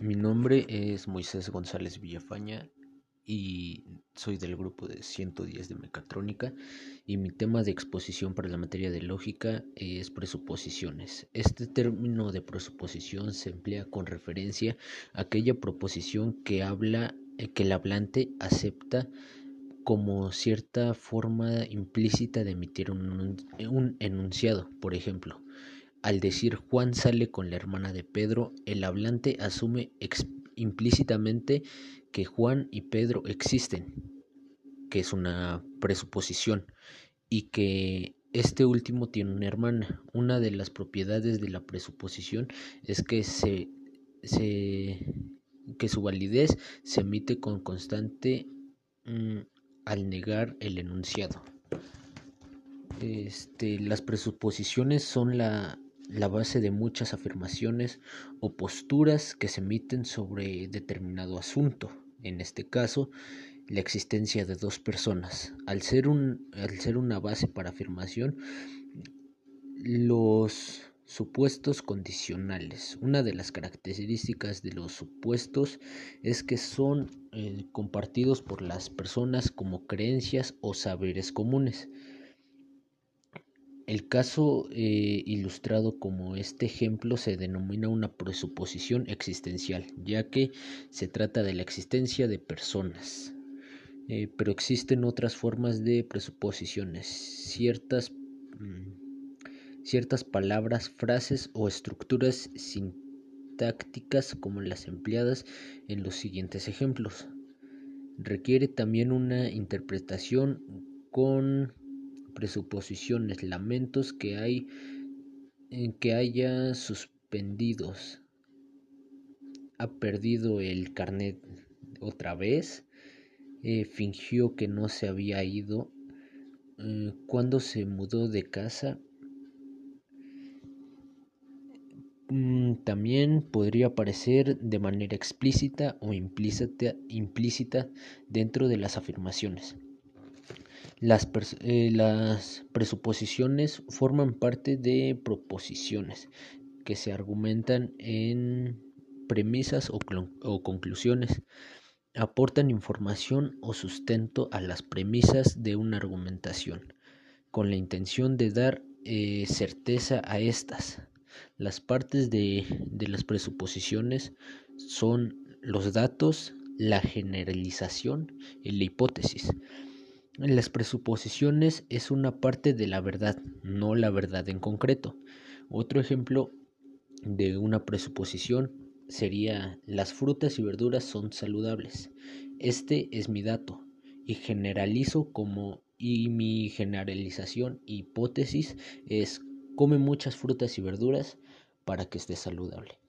Mi nombre es Moisés González Villafaña y soy del grupo de 110 de mecatrónica y mi tema de exposición para la materia de lógica es presuposiciones. Este término de presuposición se emplea con referencia a aquella proposición que habla eh, que el hablante acepta como cierta forma implícita de emitir un, un enunciado, por ejemplo. Al decir Juan sale con la hermana de Pedro, el hablante asume implícitamente que Juan y Pedro existen, que es una presuposición, y que este último tiene una hermana. Una de las propiedades de la presuposición es que se, que su validez se emite con constante mm, al negar el enunciado. Este, las presuposiciones son la, la base de muchas afirmaciones o posturas que se emiten sobre determinado asunto, en este caso, la existencia de dos personas. Al ser, un, al ser una base para afirmación, los supuestos condicionales. Una de las características de los supuestos es que son eh, compartidos por las personas como creencias o saberes comunes. El caso eh, ilustrado como este ejemplo se denomina una presuposición existencial, ya que se trata de la existencia de personas. Eh, pero existen otras formas de presuposiciones, ciertas, mm, ciertas palabras, frases o estructuras sintácticas como las empleadas en los siguientes ejemplos. Requiere también una interpretación con presuposiciones, lamentos que hay que haya suspendidos. Ha perdido el carnet otra vez. Eh, fingió que no se había ido. Eh, cuando se mudó de casa. Mm, también podría aparecer de manera explícita o implícita, implícita dentro de las afirmaciones. Las, eh, las, presuposiciones forman parte de proposiciones que se argumentan en premisas o, conclusiones. Aportan información o sustento a las premisas de una argumentación, con la intención de dar eh, certeza a estas. Las partes de, de las presuposiciones son los datos, la generalización y la hipótesis. Las presuposiciones es una parte de la verdad, no la verdad en concreto. Otro ejemplo de una presuposición sería las frutas y verduras son saludables. Este es mi dato y generalizo como y mi generalización hipótesis es come muchas frutas y verduras para que esté saludable.